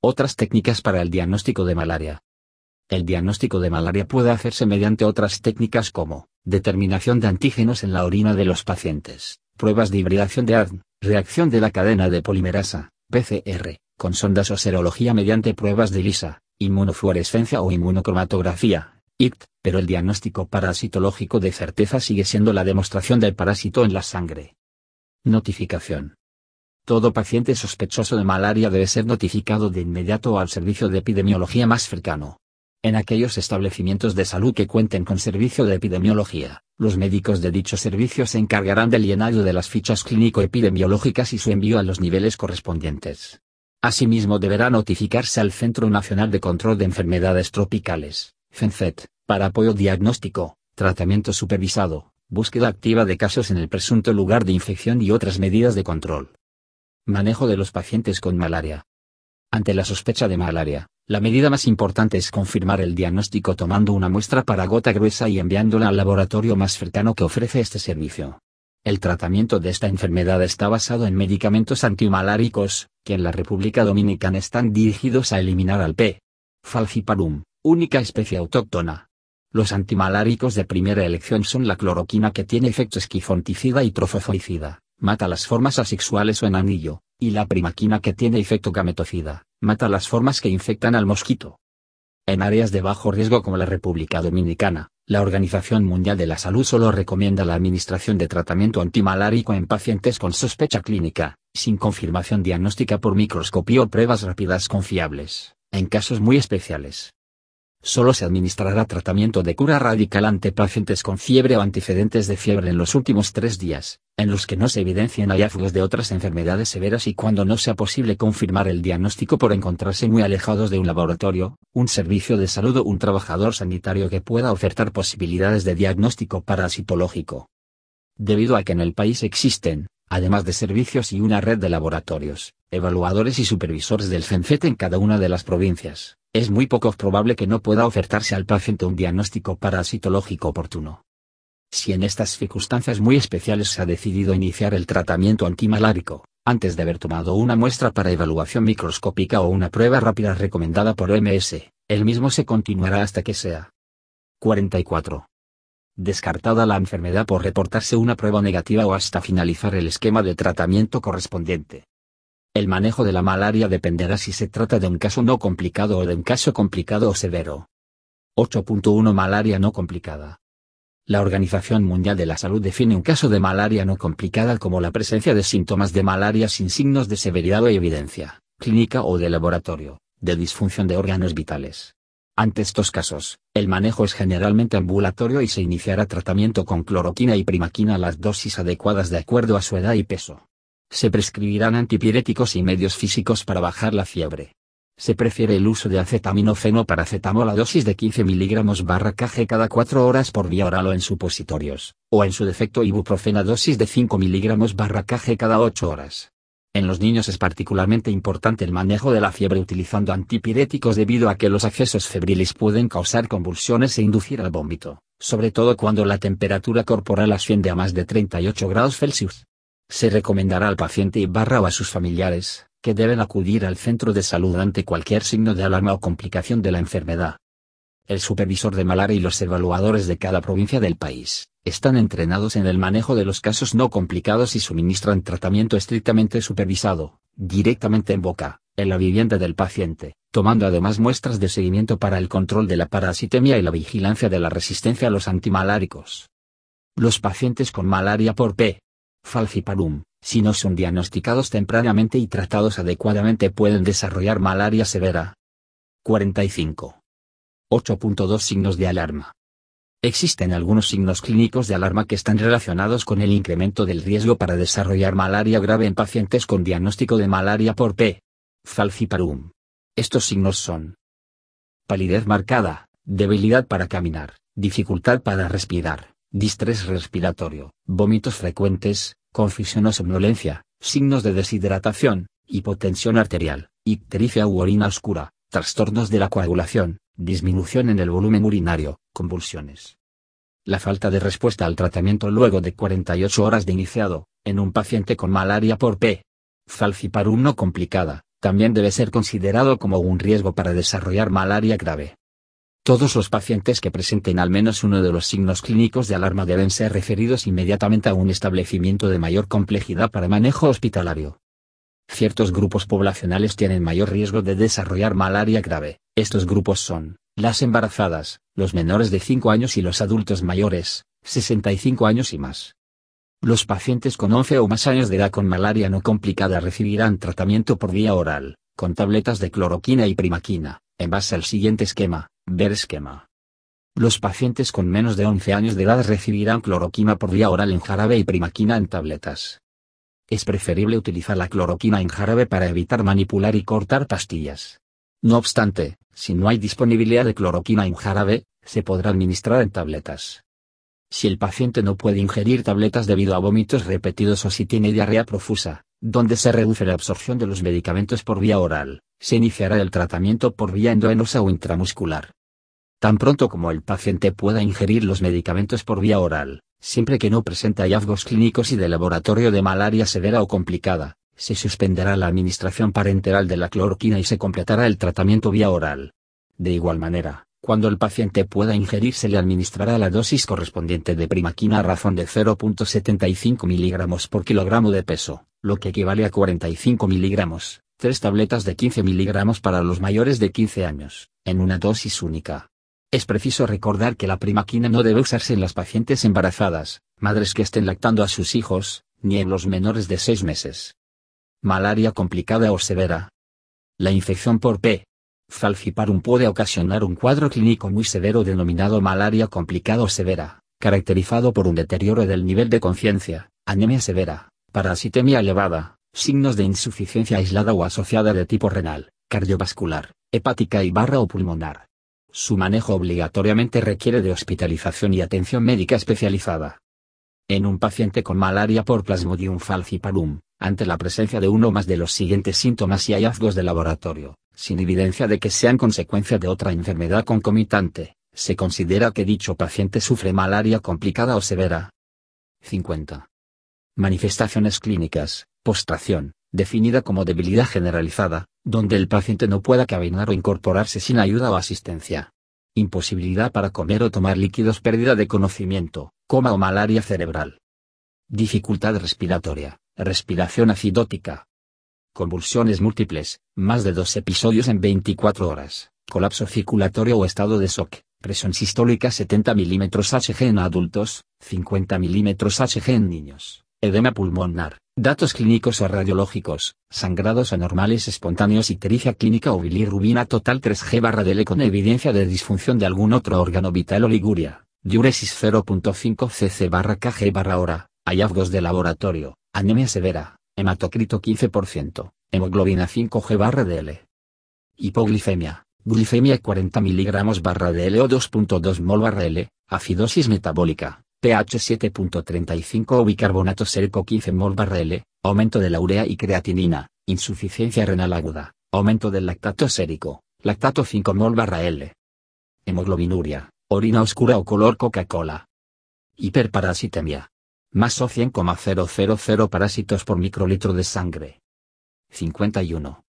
Otras técnicas para el diagnóstico de malaria. El diagnóstico de malaria puede hacerse mediante otras técnicas como determinación de antígenos en la orina de los pacientes, pruebas de hibridación de ADN, reacción de la cadena de polimerasa, PCR, con sondas o serología mediante pruebas de ELISA, inmunofluorescencia o inmunocromatografía, ICT, pero el diagnóstico parasitológico de certeza sigue siendo la demostración del parásito en la sangre. Notificación. Todo paciente sospechoso de malaria debe ser notificado de inmediato al servicio de epidemiología más cercano. En aquellos establecimientos de salud que cuenten con servicio de epidemiología, los médicos de dicho servicio se encargarán del llenado de las fichas clínico-epidemiológicas y su envío a los niveles correspondientes. Asimismo deberá notificarse al Centro Nacional de Control de Enfermedades Tropicales, CENCET, para apoyo diagnóstico, tratamiento supervisado, búsqueda activa de casos en el presunto lugar de infección y otras medidas de control. Manejo de los pacientes con malaria. Ante la sospecha de malaria, la medida más importante es confirmar el diagnóstico tomando una muestra para gota gruesa y enviándola al laboratorio más cercano que ofrece este servicio. El tratamiento de esta enfermedad está basado en medicamentos antimaláricos, que en la República Dominicana están dirigidos a eliminar al P. falciparum, única especie autóctona. Los antimaláricos de primera elección son la cloroquina que tiene efecto esquifonticida y trofozoicida mata las formas asexuales o en anillo, y la primaquina que tiene efecto gametocida, mata las formas que infectan al mosquito. En áreas de bajo riesgo como la República Dominicana, la Organización Mundial de la Salud solo recomienda la administración de tratamiento antimalárico en pacientes con sospecha clínica, sin confirmación diagnóstica por microscopio o pruebas rápidas confiables, en casos muy especiales. Solo se administrará tratamiento de cura radical ante pacientes con fiebre o antecedentes de fiebre en los últimos tres días, en los que no se evidencien hallazgos de otras enfermedades severas y cuando no sea posible confirmar el diagnóstico por encontrarse muy alejados de un laboratorio, un servicio de salud o un trabajador sanitario que pueda ofertar posibilidades de diagnóstico parasitológico. Debido a que en el país existen, además de servicios y una red de laboratorios, evaluadores y supervisores del CENFET en cada una de las provincias, es muy poco probable que no pueda ofertarse al paciente un diagnóstico parasitológico oportuno. Si en estas circunstancias muy especiales se ha decidido iniciar el tratamiento antimalárico, antes de haber tomado una muestra para evaluación microscópica o una prueba rápida recomendada por OMS, el mismo se continuará hasta que sea 44. Descartada la enfermedad por reportarse una prueba negativa o hasta finalizar el esquema de tratamiento correspondiente. El manejo de la malaria dependerá si se trata de un caso no complicado o de un caso complicado o severo. 8.1 Malaria no complicada. La Organización Mundial de la Salud define un caso de malaria no complicada como la presencia de síntomas de malaria sin signos de severidad o evidencia, clínica o de laboratorio, de disfunción de órganos vitales. Ante estos casos, el manejo es generalmente ambulatorio y se iniciará tratamiento con cloroquina y primaquina a las dosis adecuadas de acuerdo a su edad y peso. Se prescribirán antipiréticos y medios físicos para bajar la fiebre. Se prefiere el uso de acetaminofeno paracetamol a dosis de 15 mg barra kg cada 4 horas por vía oral o en supositorios, o en su defecto ibuprofeno a dosis de 5 mg barra kg cada 8 horas. En los niños es particularmente importante el manejo de la fiebre utilizando antipiréticos debido a que los accesos febriles pueden causar convulsiones e inducir al vómito, sobre todo cuando la temperatura corporal asciende a más de 38 grados Celsius. Se recomendará al paciente y barra o a sus familiares, que deben acudir al centro de salud ante cualquier signo de alarma o complicación de la enfermedad. El supervisor de malaria y los evaluadores de cada provincia del país, están entrenados en el manejo de los casos no complicados y suministran tratamiento estrictamente supervisado, directamente en boca, en la vivienda del paciente, tomando además muestras de seguimiento para el control de la parasitemia y la vigilancia de la resistencia a los antimaláricos. Los pacientes con malaria por P falciparum, si no son diagnosticados tempranamente y tratados adecuadamente pueden desarrollar malaria severa. 45. 8.2 Signos de alarma. Existen algunos signos clínicos de alarma que están relacionados con el incremento del riesgo para desarrollar malaria grave en pacientes con diagnóstico de malaria por P. falciparum. Estos signos son palidez marcada, debilidad para caminar, dificultad para respirar, distrés respiratorio, vómitos frecuentes, confusión o somnolencia, signos de deshidratación, hipotensión arterial, ictericia u orina oscura, trastornos de la coagulación, disminución en el volumen urinario, convulsiones. La falta de respuesta al tratamiento luego de 48 horas de iniciado, en un paciente con malaria por P. falciparum no complicada, también debe ser considerado como un riesgo para desarrollar malaria grave. Todos los pacientes que presenten al menos uno de los signos clínicos de alarma deben ser referidos inmediatamente a un establecimiento de mayor complejidad para manejo hospitalario. Ciertos grupos poblacionales tienen mayor riesgo de desarrollar malaria grave. Estos grupos son, las embarazadas, los menores de 5 años y los adultos mayores, 65 años y más. Los pacientes con 11 o más años de edad con malaria no complicada recibirán tratamiento por vía oral, con tabletas de cloroquina y primaquina, en base al siguiente esquema, ver esquema. Los pacientes con menos de 11 años de edad recibirán cloroquina por vía oral en jarabe y primaquina en tabletas. Es preferible utilizar la cloroquina en jarabe para evitar manipular y cortar pastillas. No obstante, si no hay disponibilidad de cloroquina en jarabe, se podrá administrar en tabletas. Si el paciente no puede ingerir tabletas debido a vómitos repetidos o si tiene diarrea profusa, donde se reduce la absorción de los medicamentos por vía oral, se iniciará el tratamiento por vía endovenosa o intramuscular. Tan pronto como el paciente pueda ingerir los medicamentos por vía oral, siempre que no presente hallazgos clínicos y de laboratorio de malaria severa o complicada, se suspenderá la administración parenteral de la cloroquina y se completará el tratamiento vía oral. De igual manera, cuando el paciente pueda ingerir se le administrará la dosis correspondiente de primaquina a razón de 0.75 mg por kilogramo de peso, lo que equivale a 45 mg, tres tabletas de 15 mg para los mayores de 15 años, en una dosis única. Es preciso recordar que la primaquina no debe usarse en las pacientes embarazadas, madres que estén lactando a sus hijos, ni en los menores de 6 meses. Malaria complicada o severa. La infección por P. Falciparum puede ocasionar un cuadro clínico muy severo denominado malaria complicada o severa, caracterizado por un deterioro del nivel de conciencia, anemia severa, parasitemia elevada, signos de insuficiencia aislada o asociada de tipo renal, cardiovascular, hepática y barra o pulmonar. Su manejo obligatoriamente requiere de hospitalización y atención médica especializada. En un paciente con malaria por Plasmodium falciparum, ante la presencia de uno más de los siguientes síntomas y hallazgos de laboratorio, sin evidencia de que sean consecuencia de otra enfermedad concomitante, se considera que dicho paciente sufre malaria complicada o severa. 50. Manifestaciones clínicas, postración, definida como debilidad generalizada, donde el paciente no pueda caminar o incorporarse sin ayuda o asistencia. Imposibilidad para comer o tomar líquidos, pérdida de conocimiento, coma o malaria cerebral. Dificultad respiratoria, respiración acidótica, convulsiones múltiples, más de dos episodios en 24 horas, colapso circulatorio o estado de shock, presión sistólica 70 mm Hg en adultos, 50 mm Hg en niños, edema pulmonar, datos clínicos o radiológicos, sangrados anormales espontáneos y tericia clínica o bilirrubina total 3G barra DL con evidencia de disfunción de algún otro órgano vital o liguria, diuresis 0.5 cc barra kg barra hora, hallazgos de laboratorio, anemia severa, hematocrito 15%, hemoglobina 5G barra DL. Hipoglicemia, glicemia 40 mg barra DL o 2.2 mol barra L, acidosis metabólica, pH 7.35 o bicarbonato sérico 15 mol barra L, aumento de la urea y creatinina, insuficiencia renal aguda, aumento del lactato sérico, lactato 5 mol barra L. Hemoglobinuria, orina oscura o color Coca-Cola. Hiperparasitemia, más o 100,000 parásitos por microlitro de sangre. 51.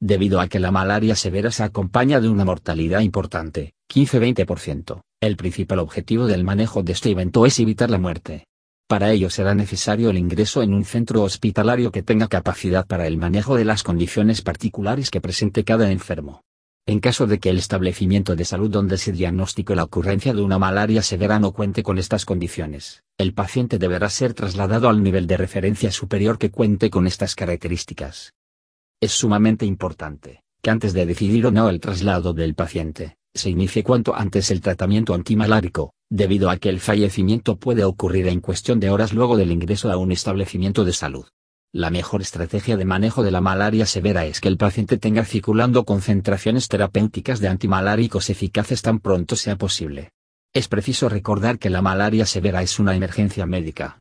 Debido a que la malaria severa se acompaña de una mortalidad importante, 15-20%, el principal objetivo del manejo de este evento es evitar la muerte. Para ello será necesario el ingreso en un centro hospitalario que tenga capacidad para el manejo de las condiciones particulares que presente cada enfermo. En caso de que el establecimiento de salud donde se diagnostique la ocurrencia de una malaria severa no cuente con estas condiciones, el paciente deberá ser trasladado al nivel de referencia superior que cuente con estas características. Es sumamente importante, que antes de decidir o no el traslado del paciente, se inicie cuanto antes el tratamiento antimalárico, debido a que el fallecimiento puede ocurrir en cuestión de horas luego del ingreso a un establecimiento de salud. La mejor estrategia de manejo de la malaria severa es que el paciente tenga circulando concentraciones terapéuticas de antimaláricos eficaces tan pronto sea posible. Es preciso recordar que la malaria severa es una emergencia médica.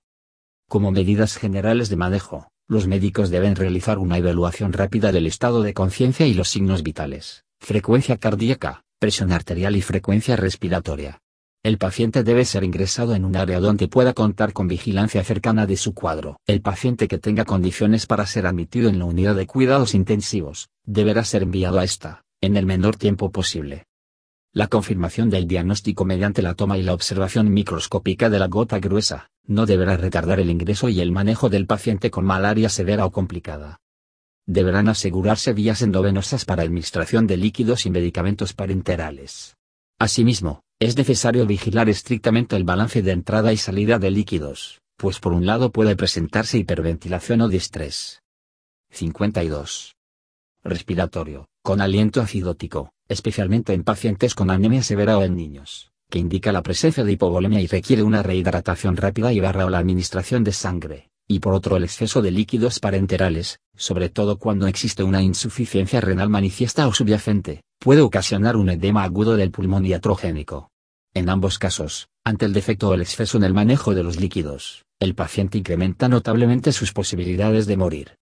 Como medidas generales de manejo, los médicos deben realizar una evaluación rápida del estado de conciencia y los signos vitales, frecuencia cardíaca, presión arterial y frecuencia respiratoria. El paciente debe ser ingresado en un área donde pueda contar con vigilancia cercana de su cuadro. El paciente que tenga condiciones para ser admitido en la unidad de cuidados intensivos, deberá ser enviado a esta, en el menor tiempo posible. La confirmación del diagnóstico mediante la toma y la observación microscópica de la gota gruesa, no deberá retardar el ingreso y el manejo del paciente con malaria severa o complicada. Deberán asegurarse vías endovenosas para administración de líquidos y medicamentos parenterales. Asimismo, es necesario vigilar estrictamente el balance de entrada y salida de líquidos, pues por un lado puede presentarse hiperventilación o distrés. 52. Respiratorio, con aliento acidótico, especialmente en pacientes con anemia severa o en niños, que indica la presencia de hipovolemia y requiere una rehidratación rápida y barra o la administración de sangre, y por otro el exceso de líquidos parenterales, sobre todo cuando existe una insuficiencia renal manifiesta o subyacente, puede ocasionar un edema agudo del pulmón iatrogénico. En ambos casos, ante el defecto o el exceso en el manejo de los líquidos, el paciente incrementa notablemente sus posibilidades de morir.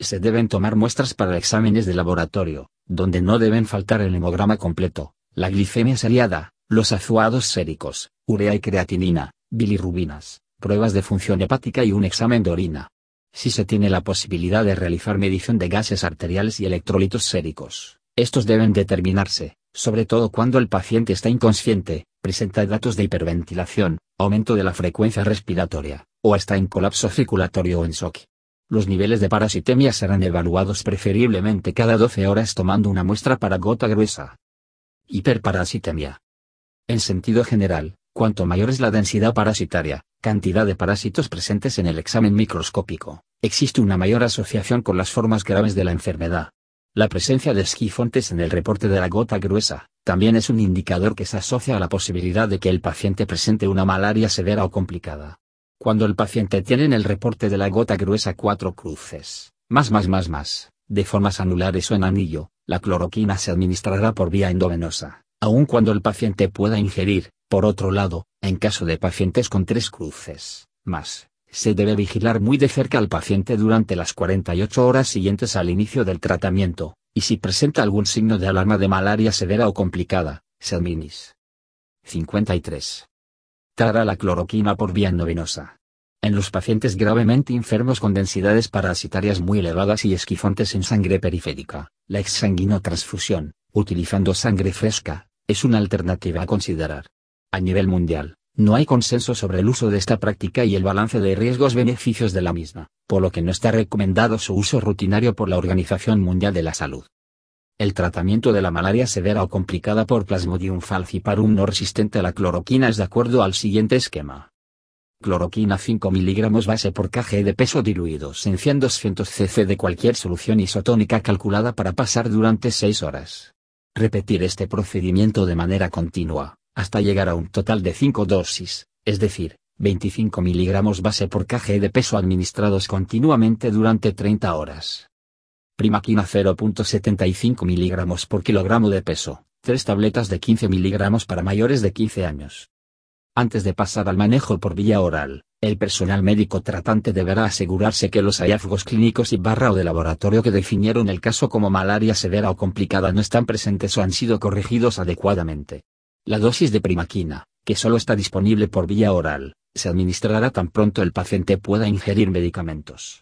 Se deben tomar muestras para exámenes de laboratorio, donde no deben faltar el hemograma completo, la glicemia seriada, los azuados séricos, urea y creatinina, bilirrubinas, pruebas de función hepática y un examen de orina. Si se tiene la posibilidad de realizar medición de gases arteriales y electrolitos séricos, estos deben determinarse, sobre todo cuando el paciente está inconsciente, presenta datos de hiperventilación, aumento de la frecuencia respiratoria, o está en colapso circulatorio o en shock. Los niveles de parasitemia serán evaluados preferiblemente cada 12 horas tomando una muestra para gota gruesa. Hiperparasitemia. En sentido general, cuanto mayor es la densidad parasitaria, cantidad de parásitos presentes en el examen microscópico, existe una mayor asociación con las formas graves de la enfermedad. La presencia de esquifontes en el reporte de la gota gruesa, también es un indicador que se asocia a la posibilidad de que el paciente presente una malaria severa o complicada. Cuando el paciente tiene en el reporte de la gota gruesa cuatro cruces, más más más más, de formas anulares o en anillo, la cloroquina se administrará por vía endovenosa, aun cuando el paciente pueda ingerir, por otro lado, en caso de pacientes con tres cruces, más, se debe vigilar muy de cerca al paciente durante las 48 horas siguientes al inicio del tratamiento, y si presenta algún signo de alarma de malaria severa o complicada, se adminis. 53. Tara la cloroquina por vía endovenosa. En los pacientes gravemente enfermos con densidades parasitarias muy elevadas y esquifontes en sangre periférica, la exsanguinotransfusión, utilizando sangre fresca, es una alternativa a considerar. A nivel mundial, no hay consenso sobre el uso de esta práctica y el balance de riesgos-beneficios de la misma, por lo que no está recomendado su uso rutinario por la Organización Mundial de la Salud. El tratamiento de la malaria severa o complicada por Plasmodium falciparum no resistente a la cloroquina es de acuerdo al siguiente esquema. Cloroquina 5 mg base por kg de peso diluidos en 100 200 cc de cualquier solución isotónica calculada para pasar durante 6 horas. Repetir este procedimiento de manera continua, hasta llegar a un total de 5 dosis, es decir, 25 miligramos base por kg de peso administrados continuamente durante 30 horas. Primaquina 0.75 miligramos por kilogramo de peso, 3 tabletas de 15 miligramos para mayores de 15 años. Antes de pasar al manejo por vía oral, el personal médico tratante deberá asegurarse que los hallazgos clínicos y barra o de laboratorio que definieron el caso como malaria severa o complicada no están presentes o han sido corregidos adecuadamente. La dosis de primaquina, que solo está disponible por vía oral, se administrará tan pronto el paciente pueda ingerir medicamentos.